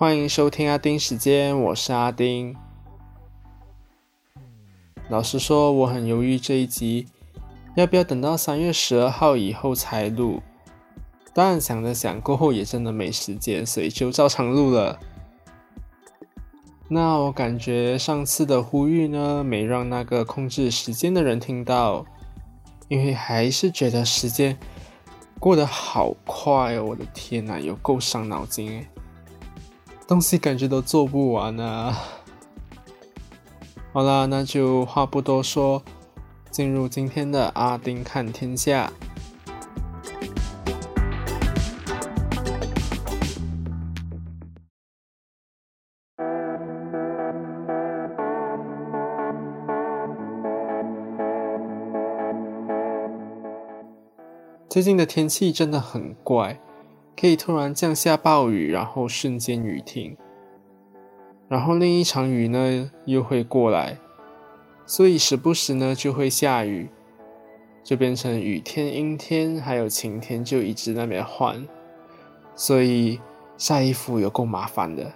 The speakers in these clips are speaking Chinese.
欢迎收听阿丁时间，我是阿丁。老实说，我很犹豫这一集要不要等到三月十二号以后才录。但想了想，过后也真的没时间，所以就照常录了。那我感觉上次的呼吁呢，没让那个控制时间的人听到，因为还是觉得时间过得好快哦！我的天呐，有够伤脑筋诶，东西感觉都做不完啊！好啦，那就话不多说，进入今天的阿丁看天下。最近的天气真的很怪，可以突然降下暴雨，然后瞬间雨停，然后另一场雨呢又会过来，所以时不时呢就会下雨，就变成雨天、阴天，还有晴天，就一直那边换，所以晒衣服有够麻烦的。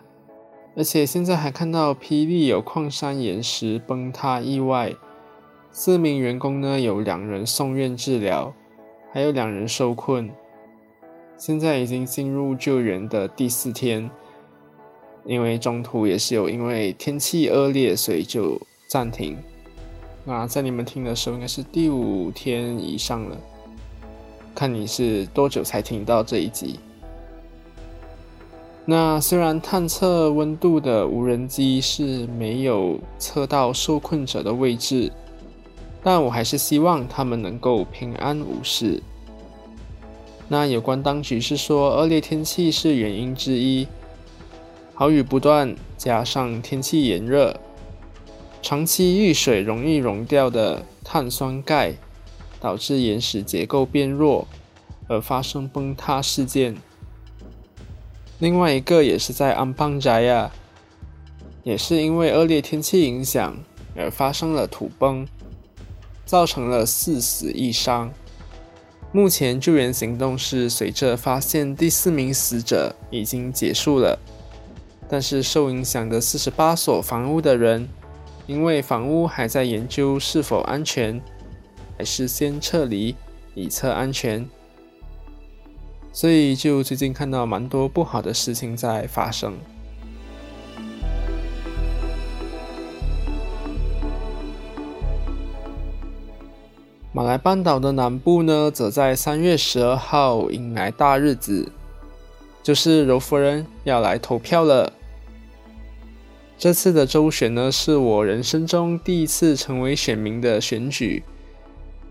而且现在还看到霹雳有矿山岩石崩塌意外，四名员工呢有两人送院治疗。还有两人受困，现在已经进入救援的第四天，因为中途也是有因为天气恶劣，所以就暂停。那在你们听的时候，应该是第五天以上了。看你是多久才听到这一集？那虽然探测温度的无人机是没有测到受困者的位置。但我还是希望他们能够平安无事。那有关当局是说，恶劣天气是原因之一，好雨不断，加上天气炎热，长期遇水容易溶掉的碳酸钙，导致岩石结构变弱，而发生崩塌事件。另外一个也是在安邦宅呀，也是因为恶劣天气影响而发生了土崩。造成了四死一伤。目前救援行动是随着发现第四名死者已经结束了，但是受影响的四十八所房屋的人，因为房屋还在研究是否安全，还是先撤离以测安全，所以就最近看到蛮多不好的事情在发生。马来半岛的南部呢，则在三月十二号迎来大日子，就是柔佛人要来投票了。这次的周选呢，是我人生中第一次成为选民的选举，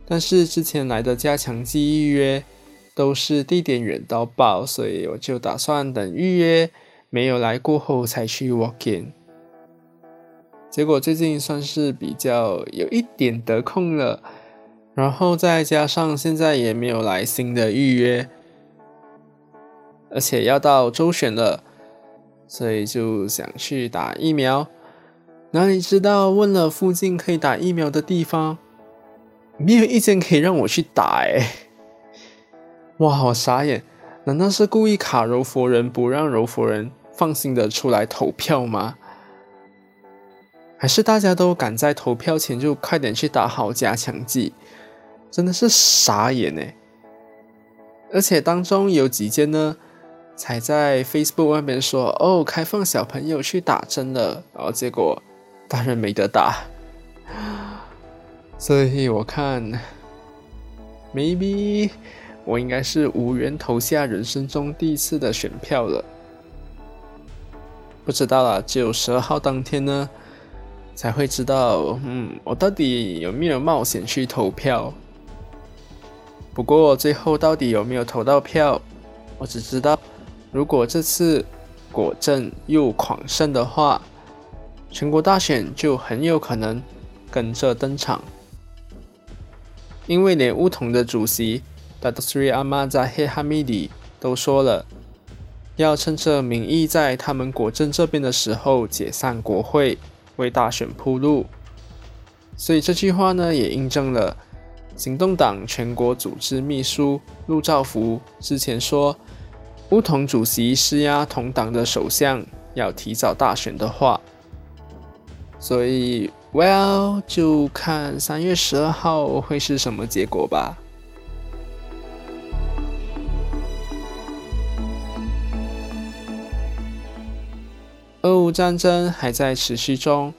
但是之前来的加强机预约都是地点远到爆，所以我就打算等预约没有来过后才去 walk in。结果最近算是比较有一点得空了。然后再加上现在也没有来新的预约，而且要到周选了，所以就想去打疫苗。哪里知道问了附近可以打疫苗的地方，没有一间可以让我去打哎！哇，好傻眼！难道是故意卡柔佛人，不让柔佛人放心的出来投票吗？还是大家都赶在投票前就快点去打好加强剂？真的是傻眼呢！而且当中有几间呢，才在 Facebook 外面说哦，开放小朋友去打针了，然后结果大人没得打，所以我看，maybe 我应该是无缘投下人生中第一次的选票了。不知道了，只有十二号当天呢，才会知道，嗯，我到底有没有冒险去投票。不过最后到底有没有投到票，我只知道，如果这次果真又狂胜的话，全国大选就很有可能跟着登场。因为连乌统的主席 Datuk Seri Ahmad Zahid Hamidi 都说了，要趁着民意在他们国政这边的时候解散国会，为大选铺路。所以这句话呢，也印证了。行动党全国组织秘书陆兆福之前说，乌统主席施压同党的首相要提早大选的话，所以 Well 就看三月十二号会是什么结果吧。俄乌战争还在持续中，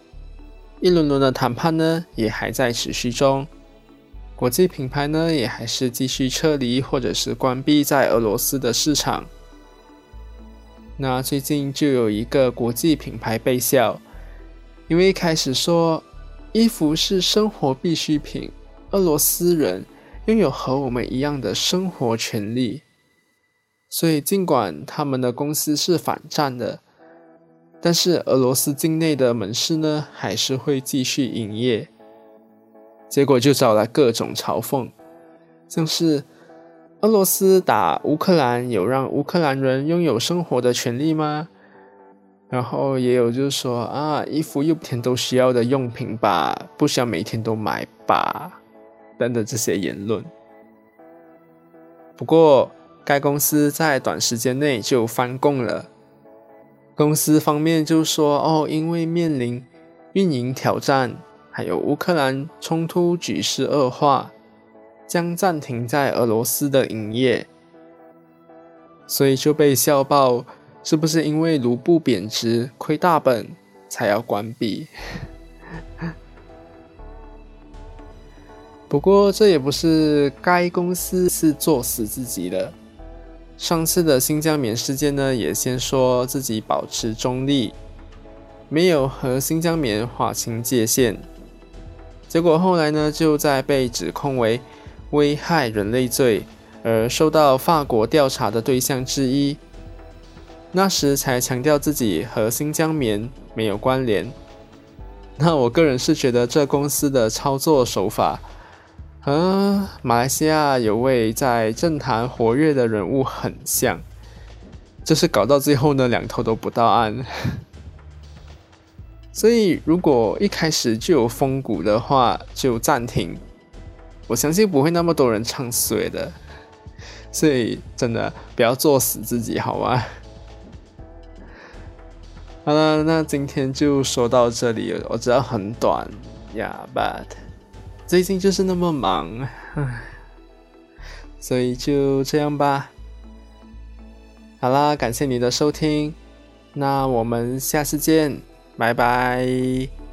一轮轮的谈判呢也还在持续中。国际品牌呢，也还是继续撤离或者是关闭在俄罗斯的市场。那最近就有一个国际品牌被笑，因为开始说衣服是生活必需品，俄罗斯人拥有和我们一样的生活权利，所以尽管他们的公司是反战的，但是俄罗斯境内的门市呢，还是会继续营业。结果就找来各种嘲讽，像是俄罗斯打乌克兰有让乌克兰人拥有生活的权利吗？然后也有就是说啊，衣服又天都需要的用品吧，不需要每天都买吧，等等这些言论。不过该公司在短时间内就翻供了，公司方面就说哦，因为面临运营挑战。还有乌克兰冲突局势恶化，将暂停在俄罗斯的营业，所以就被笑爆，是不是因为卢布贬值亏大本才要关闭？不过这也不是该公司是作死自己的。上次的新疆棉事件呢，也先说自己保持中立，没有和新疆棉划清界限。结果后来呢，就在被指控为危害人类罪而受到法国调查的对象之一。那时才强调自己和新疆棉没有关联。那我个人是觉得这公司的操作手法和马来西亚有位在政坛活跃的人物很像，就是搞到最后呢，两头都不到岸。所以，如果一开始就有风骨的话，就暂停。我相信不会那么多人唱衰的。所以，真的不要作死自己，好吗？好了，那今天就说到这里。我知道很短呀，But 最近就是那么忙，唉，所以就这样吧。好啦，感谢你的收听，那我们下次见。拜拜。